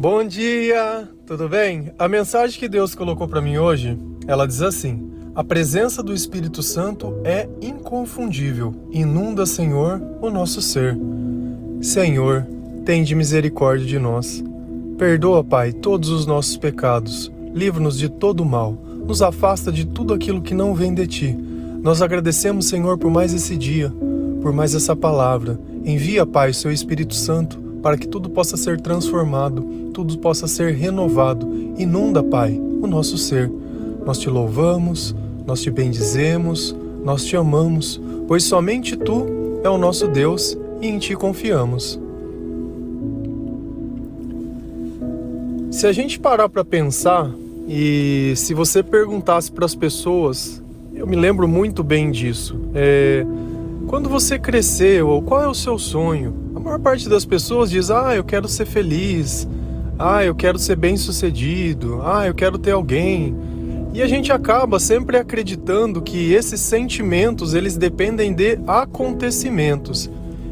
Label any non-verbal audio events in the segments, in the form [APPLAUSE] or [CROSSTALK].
Bom dia, tudo bem? A mensagem que Deus colocou para mim hoje, ela diz assim: A presença do Espírito Santo é inconfundível. Inunda, Senhor, o nosso ser. Senhor, tende misericórdia de nós. Perdoa, Pai, todos os nossos pecados. Livra-nos de todo mal. Nos afasta de tudo aquilo que não vem de ti. Nós agradecemos, Senhor, por mais esse dia, por mais essa palavra. Envia, Pai, o seu Espírito Santo para que tudo possa ser transformado, tudo possa ser renovado. Inunda, Pai, o nosso ser. Nós te louvamos, nós te bendizemos, nós te amamos, pois somente tu é o nosso Deus e em ti confiamos. Se a gente parar para pensar e se você perguntasse para as pessoas, eu me lembro muito bem disso. É, quando você cresceu, qual é o seu sonho? A maior parte das pessoas diz: Ah, eu quero ser feliz. Ah, eu quero ser bem sucedido. Ah, eu quero ter alguém. E a gente acaba sempre acreditando que esses sentimentos eles dependem de acontecimentos.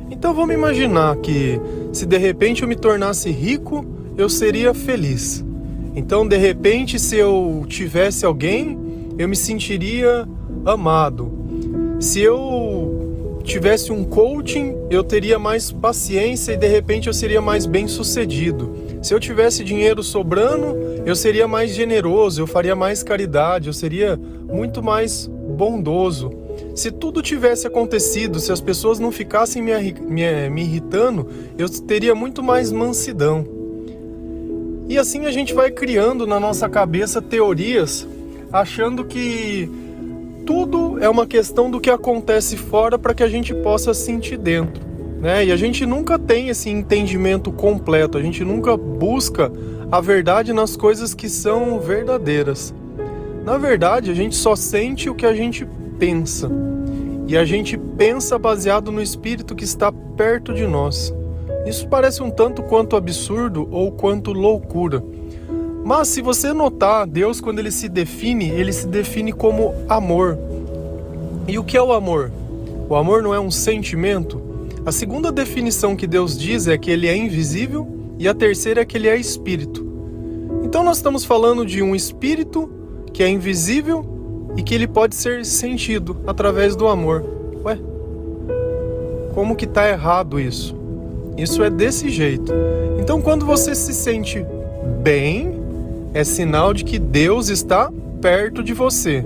Então vamos imaginar que se de repente eu me tornasse rico, eu seria feliz. Então de repente se eu tivesse alguém, eu me sentiria amado. Se eu tivesse um coaching, eu teria mais paciência e de repente eu seria mais bem sucedido. Se eu tivesse dinheiro sobrando, eu seria mais generoso, eu faria mais caridade, eu seria muito mais bondoso. Se tudo tivesse acontecido, se as pessoas não ficassem me, me, me irritando, eu teria muito mais mansidão. E assim a gente vai criando na nossa cabeça teorias, achando que tudo é uma questão do que acontece fora para que a gente possa sentir dentro. Né? E a gente nunca tem esse entendimento completo, a gente nunca busca a verdade nas coisas que são verdadeiras. Na verdade, a gente só sente o que a gente pensa. E a gente pensa baseado no espírito que está perto de nós. Isso parece um tanto quanto absurdo ou quanto loucura. Mas se você notar, Deus quando ele se define, ele se define como amor. E o que é o amor? O amor não é um sentimento? A segunda definição que Deus diz é que ele é invisível e a terceira é que ele é espírito. Então nós estamos falando de um espírito que é invisível e que ele pode ser sentido através do amor. Ué? Como que tá errado isso? Isso é desse jeito. Então quando você se sente bem, é sinal de que Deus está perto de você.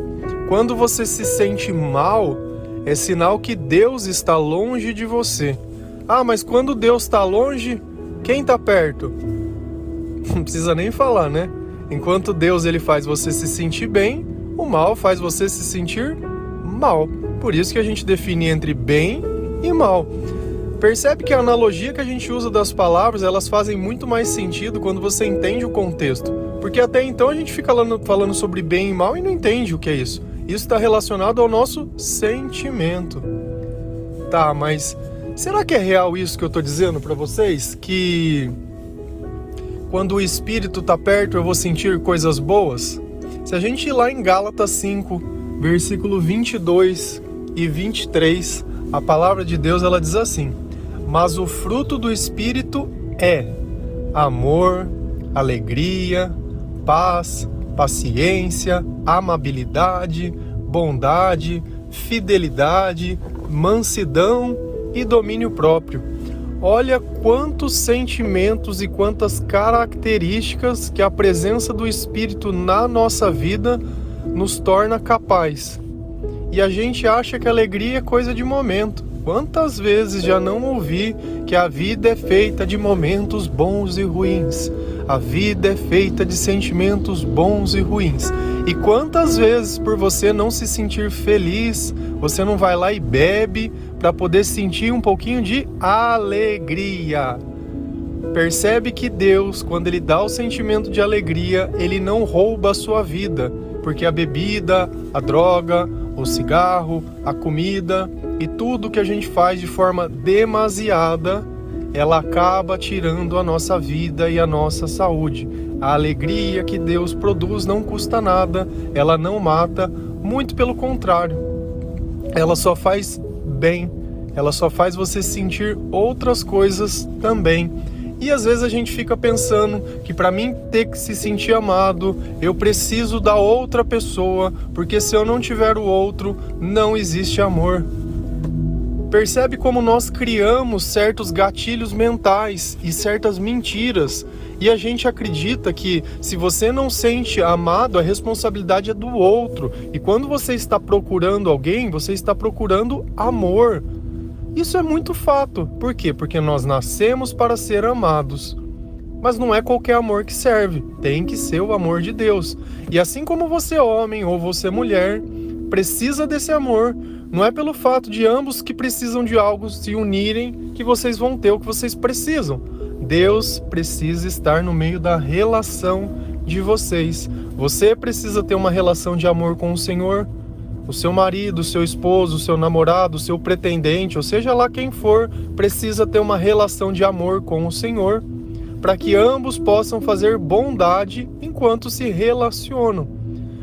Quando você se sente mal, é sinal que Deus está longe de você. Ah, mas quando Deus está longe, quem está perto? [LAUGHS] Não precisa nem falar, né? Enquanto Deus ele faz você se sentir bem, o mal faz você se sentir mal. Por isso que a gente define entre bem e mal. Percebe que a analogia que a gente usa das palavras, elas fazem muito mais sentido quando você entende o contexto. Porque até então a gente fica falando, sobre bem e mal e não entende o que é isso. Isso está relacionado ao nosso sentimento. Tá, mas será que é real isso que eu estou dizendo para vocês? Que quando o Espírito está perto eu vou sentir coisas boas? Se a gente ir lá em Gálatas 5, versículo 22 e 23, a palavra de Deus ela diz assim: mas o fruto do Espírito é amor, alegria, paz, paciência, amabilidade, bondade, fidelidade, mansidão e domínio próprio. Olha quantos sentimentos e quantas características que a presença do Espírito na nossa vida nos torna capaz. E a gente acha que alegria é coisa de momento. Quantas vezes já não ouvi que a vida é feita de momentos bons e ruins? A vida é feita de sentimentos bons e ruins. E quantas vezes, por você não se sentir feliz, você não vai lá e bebe para poder sentir um pouquinho de alegria? Percebe que Deus, quando Ele dá o sentimento de alegria, Ele não rouba a sua vida, porque a bebida, a droga, o cigarro, a comida e tudo que a gente faz de forma demasiada, ela acaba tirando a nossa vida e a nossa saúde. A alegria que Deus produz não custa nada, ela não mata, muito pelo contrário. Ela só faz bem, ela só faz você sentir outras coisas também. E às vezes a gente fica pensando que para mim ter que se sentir amado, eu preciso da outra pessoa, porque se eu não tiver o outro, não existe amor. Percebe como nós criamos certos gatilhos mentais e certas mentiras, e a gente acredita que se você não sente amado, a responsabilidade é do outro. E quando você está procurando alguém, você está procurando amor. Isso é muito fato. Por quê? Porque nós nascemos para ser amados. Mas não é qualquer amor que serve, tem que ser o amor de Deus. E assim como você, homem ou você, mulher, precisa desse amor, não é pelo fato de ambos que precisam de algo se unirem que vocês vão ter o que vocês precisam. Deus precisa estar no meio da relação de vocês. Você precisa ter uma relação de amor com o Senhor. O seu marido, o seu esposo, o seu namorado, o seu pretendente, ou seja lá quem for, precisa ter uma relação de amor com o Senhor, para que ambos possam fazer bondade enquanto se relacionam.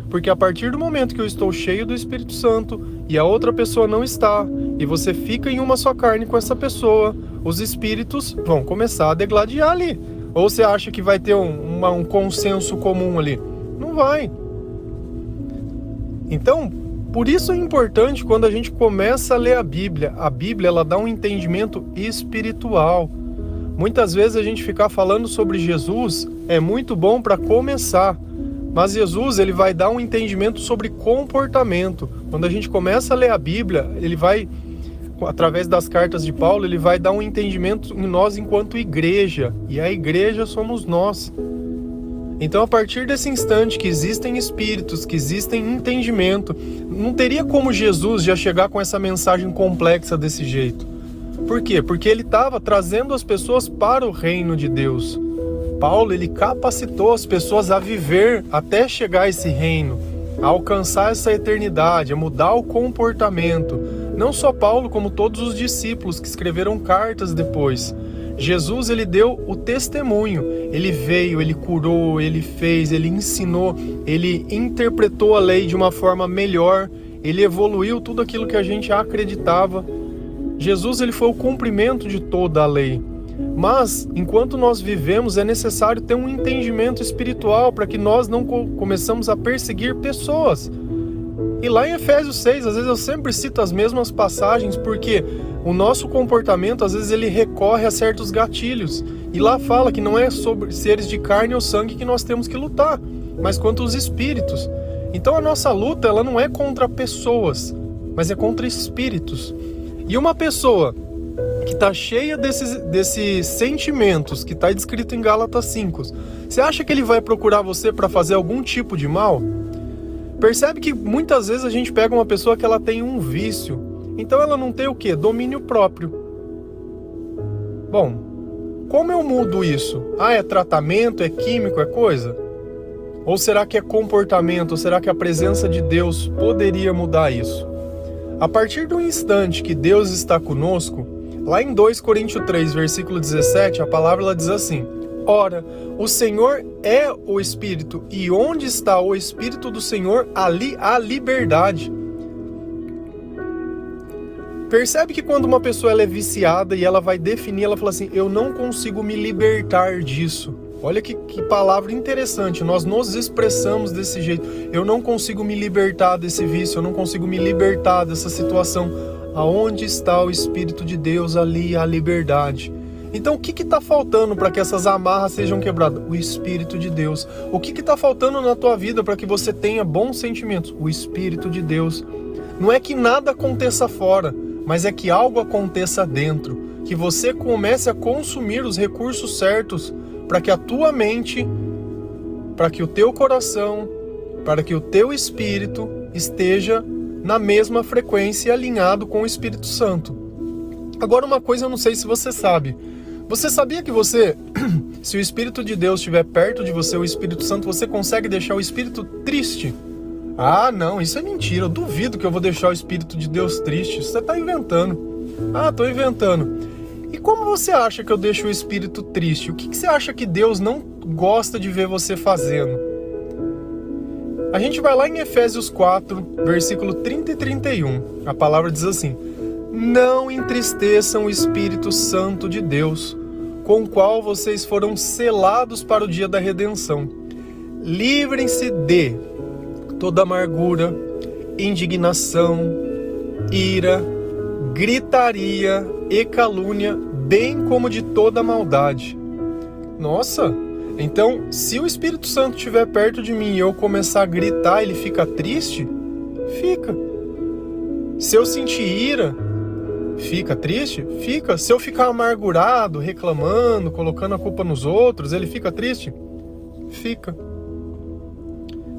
Porque a partir do momento que eu estou cheio do Espírito Santo e a outra pessoa não está, e você fica em uma só carne com essa pessoa, os espíritos vão começar a degladiar ali. Ou você acha que vai ter um, uma, um consenso comum ali? Não vai. Então, por isso é importante quando a gente começa a ler a Bíblia. A Bíblia ela dá um entendimento espiritual. Muitas vezes a gente ficar falando sobre Jesus é muito bom para começar, mas Jesus ele vai dar um entendimento sobre comportamento. Quando a gente começa a ler a Bíblia, ele vai através das cartas de Paulo, ele vai dar um entendimento em nós enquanto igreja, e a igreja somos nós. Então, a partir desse instante que existem espíritos, que existem entendimento, não teria como Jesus já chegar com essa mensagem complexa desse jeito. Por quê? Porque ele estava trazendo as pessoas para o reino de Deus. Paulo ele capacitou as pessoas a viver até chegar a esse reino, a alcançar essa eternidade, a mudar o comportamento. Não só Paulo, como todos os discípulos que escreveram cartas depois. Jesus ele deu o testemunho. Ele veio, ele curou, ele fez, ele ensinou, ele interpretou a lei de uma forma melhor, ele evoluiu tudo aquilo que a gente acreditava. Jesus ele foi o cumprimento de toda a lei. Mas, enquanto nós vivemos, é necessário ter um entendimento espiritual para que nós não começamos a perseguir pessoas. E lá em Efésios 6, às vezes eu sempre cito as mesmas passagens porque o nosso comportamento, às vezes, ele recorre a certos gatilhos. E lá fala que não é sobre seres de carne ou sangue que nós temos que lutar, mas contra os espíritos. Então a nossa luta, ela não é contra pessoas, mas é contra espíritos. E uma pessoa que está cheia desses, desses sentimentos que está descrito em Gálatas 5, você acha que ele vai procurar você para fazer algum tipo de mal? Percebe que muitas vezes a gente pega uma pessoa que ela tem um vício, então ela não tem o que? Domínio próprio. Bom, como eu mudo isso? Ah, é tratamento, é químico, é coisa? Ou será que é comportamento? Ou será que a presença de Deus poderia mudar isso? A partir do instante que Deus está conosco, Lá em 2 Coríntios 3, versículo 17, a palavra ela diz assim: Ora, o Senhor é o Espírito, e onde está o Espírito do Senhor, ali há liberdade. Percebe que quando uma pessoa ela é viciada e ela vai definir, ela fala assim: Eu não consigo me libertar disso. Olha que, que palavra interessante, nós nos expressamos desse jeito. Eu não consigo me libertar desse vício, eu não consigo me libertar dessa situação Aonde está o Espírito de Deus, ali a liberdade. Então, o que está faltando para que essas amarras sejam quebradas? O Espírito de Deus. O que está faltando na tua vida para que você tenha bons sentimentos? O Espírito de Deus. Não é que nada aconteça fora, mas é que algo aconteça dentro. Que você comece a consumir os recursos certos para que a tua mente, para que o teu coração, para que o teu espírito esteja na mesma frequência alinhado com o Espírito Santo. Agora, uma coisa eu não sei se você sabe. Você sabia que você, [CLEARS THROAT] se o Espírito de Deus estiver perto de você, o Espírito Santo, você consegue deixar o Espírito triste? Ah, não, isso é mentira. Eu duvido que eu vou deixar o Espírito de Deus triste. Você está inventando. Ah, estou inventando. E como você acha que eu deixo o Espírito triste? O que, que você acha que Deus não gosta de ver você fazendo? A gente vai lá em Efésios 4, versículo 30 e 31. A palavra diz assim: Não entristeçam o Espírito Santo de Deus, com o qual vocês foram selados para o dia da redenção. Livrem-se de toda amargura, indignação, ira, gritaria e calúnia, bem como de toda maldade. Nossa, então se o Espírito Santo estiver perto de mim e eu começar a gritar, ele fica triste? Fica. Se eu sentir ira, fica triste? Fica. Se eu ficar amargurado, reclamando, colocando a culpa nos outros, ele fica triste? Fica.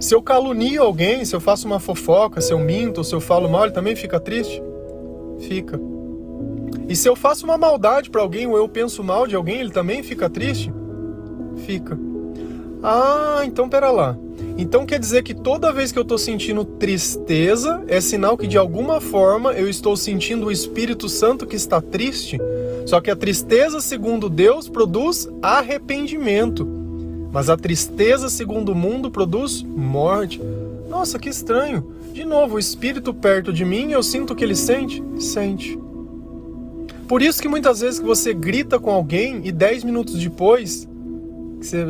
Se eu calunio alguém, se eu faço uma fofoca, se eu minto, se eu falo mal, ele também fica triste? Fica. E se eu faço uma maldade para alguém ou eu penso mal de alguém, ele também fica triste? Fica. Ah, então pera lá. Então quer dizer que toda vez que eu estou sentindo tristeza, é sinal que de alguma forma eu estou sentindo o Espírito Santo que está triste? Só que a tristeza, segundo Deus, produz arrependimento. Mas a tristeza, segundo o mundo, produz morte. Nossa, que estranho. De novo, o Espírito perto de mim, eu sinto o que ele sente? Sente. Por isso que muitas vezes que você grita com alguém e dez minutos depois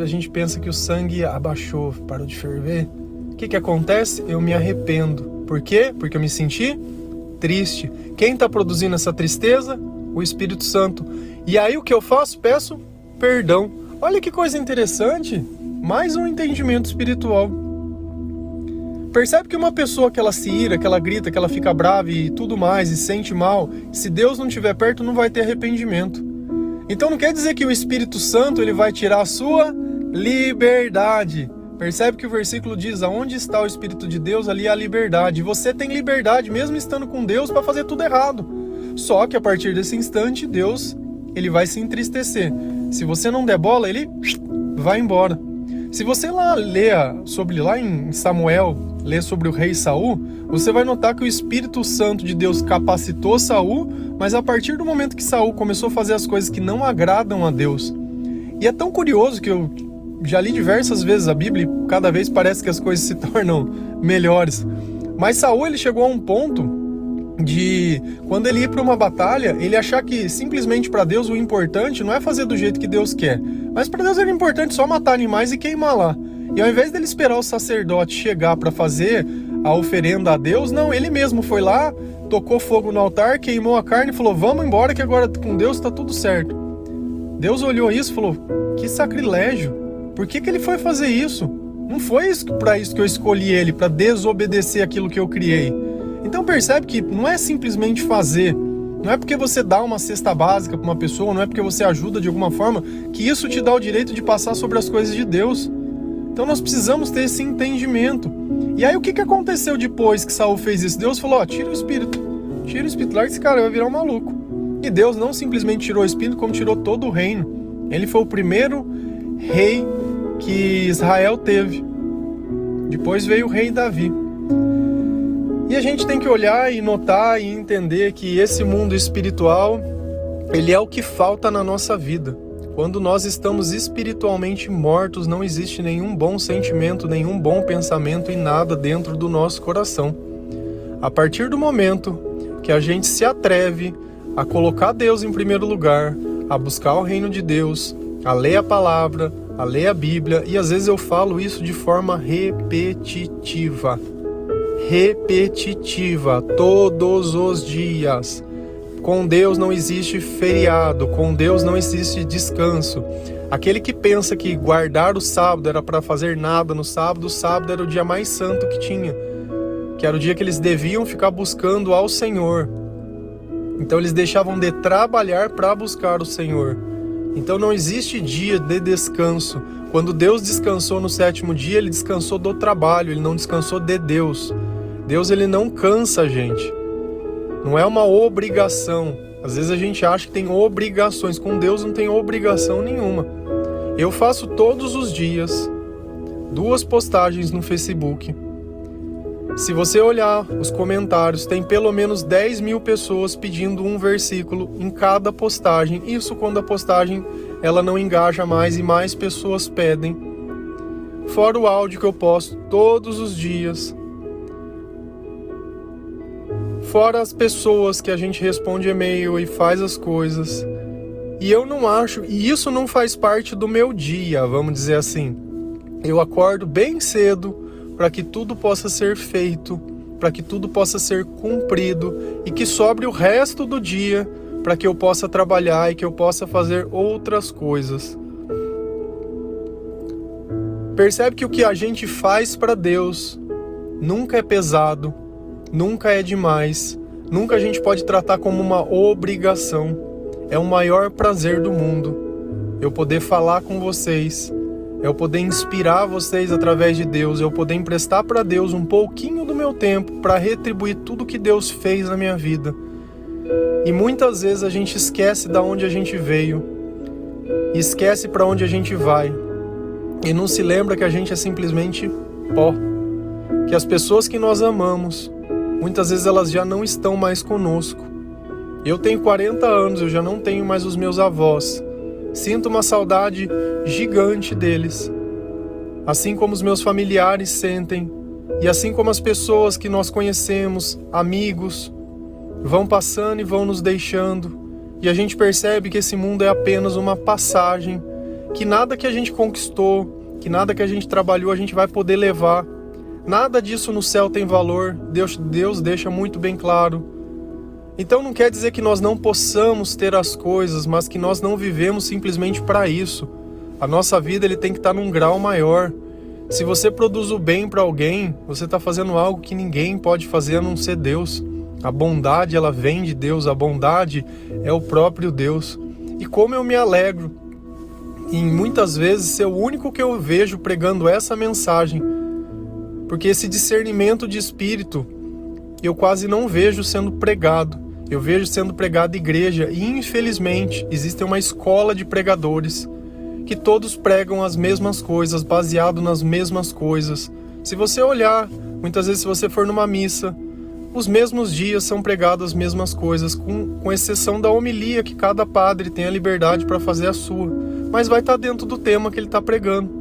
a gente pensa que o sangue abaixou, parou de ferver. O que, que acontece? Eu me arrependo. Por quê? Porque eu me senti triste. Quem está produzindo essa tristeza? O Espírito Santo. E aí o que eu faço? Peço perdão. Olha que coisa interessante. Mais um entendimento espiritual. Percebe que uma pessoa que ela se ira, que ela grita, que ela fica brava e tudo mais e sente mal, se Deus não estiver perto, não vai ter arrependimento. Então não quer dizer que o Espírito Santo ele vai tirar a sua liberdade. Percebe que o versículo diz: aonde está o Espírito de Deus, ali há liberdade. Você tem liberdade, mesmo estando com Deus, para fazer tudo errado. Só que a partir desse instante, Deus ele vai se entristecer. Se você não der bola, ele vai embora. Se você lá lê sobre lá em Samuel, lê sobre o rei Saul, você vai notar que o Espírito Santo de Deus capacitou Saul, mas a partir do momento que Saul começou a fazer as coisas que não agradam a Deus. E é tão curioso que eu já li diversas vezes a Bíblia e cada vez parece que as coisas se [LAUGHS] tornam melhores. Mas Saul ele chegou a um ponto de quando ele ia para uma batalha, ele achar que simplesmente para Deus o importante não é fazer do jeito que Deus quer, mas para Deus era importante só matar animais e queimar lá. E ao invés dele esperar o sacerdote chegar para fazer a oferenda a Deus, não, ele mesmo foi lá, tocou fogo no altar, queimou a carne e falou: "Vamos embora que agora com Deus está tudo certo". Deus olhou isso e falou: "Que sacrilégio! Por que que ele foi fazer isso? Não foi para isso que eu escolhi ele, para desobedecer aquilo que eu criei". Então percebe que não é simplesmente fazer, não é porque você dá uma cesta básica para uma pessoa, não é porque você ajuda de alguma forma, que isso te dá o direito de passar sobre as coisas de Deus. Então nós precisamos ter esse entendimento. E aí o que, que aconteceu depois que Saul fez isso? Deus falou: ó, tira o espírito, tira o espírito, larga esse cara, vai virar um maluco. E Deus não simplesmente tirou o espírito, como tirou todo o reino. Ele foi o primeiro rei que Israel teve. Depois veio o rei Davi. E a gente tem que olhar e notar e entender que esse mundo espiritual, ele é o que falta na nossa vida. Quando nós estamos espiritualmente mortos, não existe nenhum bom sentimento, nenhum bom pensamento e nada dentro do nosso coração. A partir do momento que a gente se atreve a colocar Deus em primeiro lugar, a buscar o reino de Deus, a ler a palavra, a ler a Bíblia, e às vezes eu falo isso de forma repetitiva repetitiva todos os dias. Com Deus não existe feriado, com Deus não existe descanso. Aquele que pensa que guardar o sábado era para fazer nada no sábado, o sábado era o dia mais santo que tinha, que era o dia que eles deviam ficar buscando ao Senhor. Então eles deixavam de trabalhar para buscar o Senhor. Então não existe dia de descanso. Quando Deus descansou no sétimo dia, ele descansou do trabalho, ele não descansou de Deus. Deus ele não cansa a gente. Não é uma obrigação. Às vezes a gente acha que tem obrigações, com Deus não tem obrigação nenhuma. Eu faço todos os dias duas postagens no Facebook. Se você olhar os comentários, tem pelo menos 10 mil pessoas pedindo um versículo em cada postagem. Isso quando a postagem ela não engaja mais e mais pessoas pedem. Fora o áudio que eu posto todos os dias Fora as pessoas que a gente responde e-mail e faz as coisas. E eu não acho, e isso não faz parte do meu dia, vamos dizer assim. Eu acordo bem cedo para que tudo possa ser feito, para que tudo possa ser cumprido e que sobre o resto do dia para que eu possa trabalhar e que eu possa fazer outras coisas. Percebe que o que a gente faz para Deus nunca é pesado, nunca é demais, nunca a gente pode tratar como uma obrigação. É o maior prazer do mundo. Eu poder falar com vocês, eu poder inspirar vocês através de Deus, eu poder emprestar para Deus um pouquinho do meu tempo para retribuir tudo que Deus fez na minha vida. E muitas vezes a gente esquece da onde a gente veio, esquece para onde a gente vai. E não se lembra que a gente é simplesmente pó, que as pessoas que nós amamos, muitas vezes elas já não estão mais conosco eu tenho 40 anos, eu já não tenho mais os meus avós. Sinto uma saudade gigante deles. Assim como os meus familiares sentem, e assim como as pessoas que nós conhecemos, amigos, vão passando e vão nos deixando, e a gente percebe que esse mundo é apenas uma passagem, que nada que a gente conquistou, que nada que a gente trabalhou a gente vai poder levar. Nada disso no céu tem valor. Deus, Deus deixa muito bem claro então não quer dizer que nós não possamos ter as coisas, mas que nós não vivemos simplesmente para isso. A nossa vida ele tem que estar tá num grau maior. Se você produz o bem para alguém, você está fazendo algo que ninguém pode fazer a não ser Deus. A bondade ela vem de Deus, a bondade é o próprio Deus. E como eu me alegro em muitas vezes ser o único que eu vejo pregando essa mensagem, porque esse discernimento de espírito eu quase não vejo sendo pregado. Eu vejo sendo pregado igreja e infelizmente existe uma escola de pregadores que todos pregam as mesmas coisas, baseado nas mesmas coisas. Se você olhar, muitas vezes se você for numa missa, os mesmos dias são pregadas as mesmas coisas, com, com exceção da homilia que cada padre tem a liberdade para fazer a sua, mas vai estar tá dentro do tema que ele está pregando.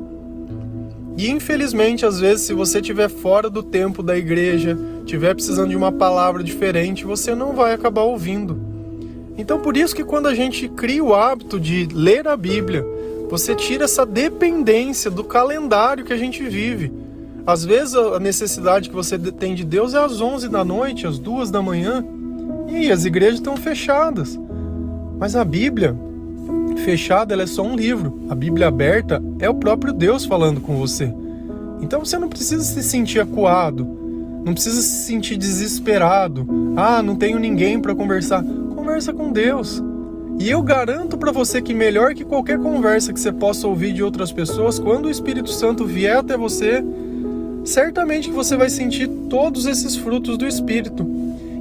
E infelizmente, às vezes, se você estiver fora do tempo da igreja, estiver precisando de uma palavra diferente, você não vai acabar ouvindo. Então, por isso que quando a gente cria o hábito de ler a Bíblia, você tira essa dependência do calendário que a gente vive. Às vezes a necessidade que você tem de Deus é às 11 da noite, às 2 da manhã, e as igrejas estão fechadas. Mas a Bíblia, fechada ela é só um livro. A Bíblia aberta é o próprio Deus falando com você. Então você não precisa se sentir acuado, não precisa se sentir desesperado. Ah, não tenho ninguém para conversar. Conversa com Deus. E eu garanto para você que melhor que qualquer conversa que você possa ouvir de outras pessoas, quando o Espírito Santo vier até você, certamente que você vai sentir todos esses frutos do Espírito.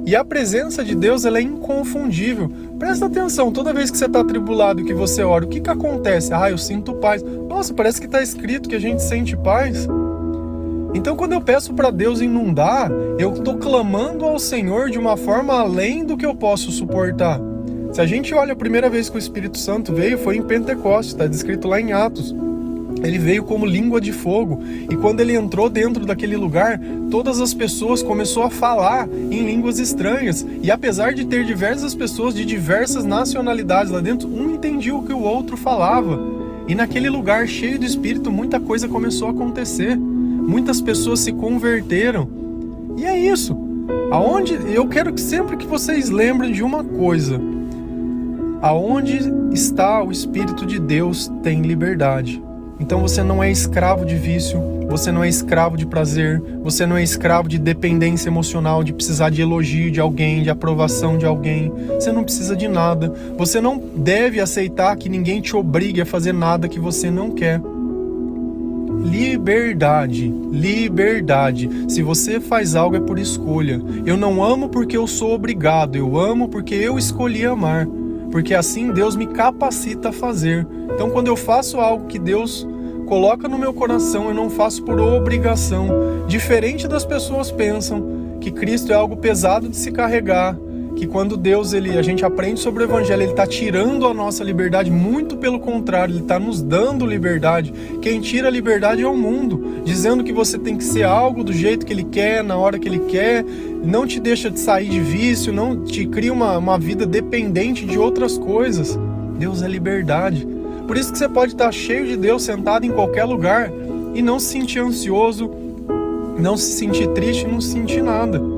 E a presença de Deus ela é inconfundível. Presta atenção, toda vez que você está atribulado e que você ora, o que, que acontece? Ah, eu sinto paz. Nossa, parece que está escrito que a gente sente paz. Então, quando eu peço para Deus inundar, eu estou clamando ao Senhor de uma forma além do que eu posso suportar. Se a gente olha a primeira vez que o Espírito Santo veio, foi em Pentecostes, está descrito lá em Atos. Ele veio como língua de fogo e quando ele entrou dentro daquele lugar, todas as pessoas começou a falar em línguas estranhas e apesar de ter diversas pessoas de diversas nacionalidades lá dentro, um entendia o que o outro falava. E naquele lugar cheio de espírito, muita coisa começou a acontecer. Muitas pessoas se converteram. E é isso. Aonde eu quero que sempre que vocês lembrem de uma coisa, aonde está o espírito de Deus tem liberdade. Então você não é escravo de vício, você não é escravo de prazer, você não é escravo de dependência emocional, de precisar de elogio de alguém, de aprovação de alguém. Você não precisa de nada. Você não deve aceitar que ninguém te obrigue a fazer nada que você não quer. Liberdade, liberdade. Se você faz algo é por escolha. Eu não amo porque eu sou obrigado, eu amo porque eu escolhi amar porque assim Deus me capacita a fazer. Então, quando eu faço algo que Deus coloca no meu coração, eu não faço por obrigação. Diferente das pessoas pensam que Cristo é algo pesado de se carregar, que quando Deus ele a gente aprende sobre o evangelho, ele está tirando a nossa liberdade, muito pelo contrário, ele está nos dando liberdade. Quem tira a liberdade é o mundo, dizendo que você tem que ser algo do jeito que ele quer, na hora que ele quer, não te deixa de sair de vício, não te cria uma, uma vida dependente de outras coisas. Deus é liberdade. Por isso que você pode estar cheio de Deus, sentado em qualquer lugar e não se sentir ansioso, não se sentir triste, não sentir nada.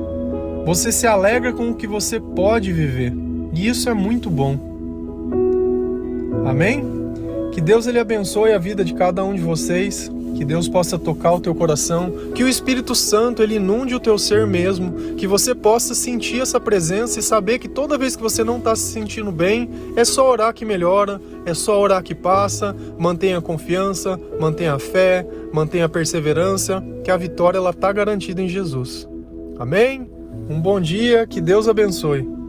Você se alegra com o que você pode viver. E isso é muito bom. Amém? Que Deus ele abençoe a vida de cada um de vocês que Deus possa tocar o teu coração, que o Espírito Santo ele inunde o teu ser mesmo, que você possa sentir essa presença e saber que toda vez que você não está se sentindo bem, é só orar que melhora, é só orar que passa, mantenha a confiança, mantenha a fé, mantenha a perseverança, que a vitória ela está garantida em Jesus. Amém? Um bom dia, que Deus abençoe.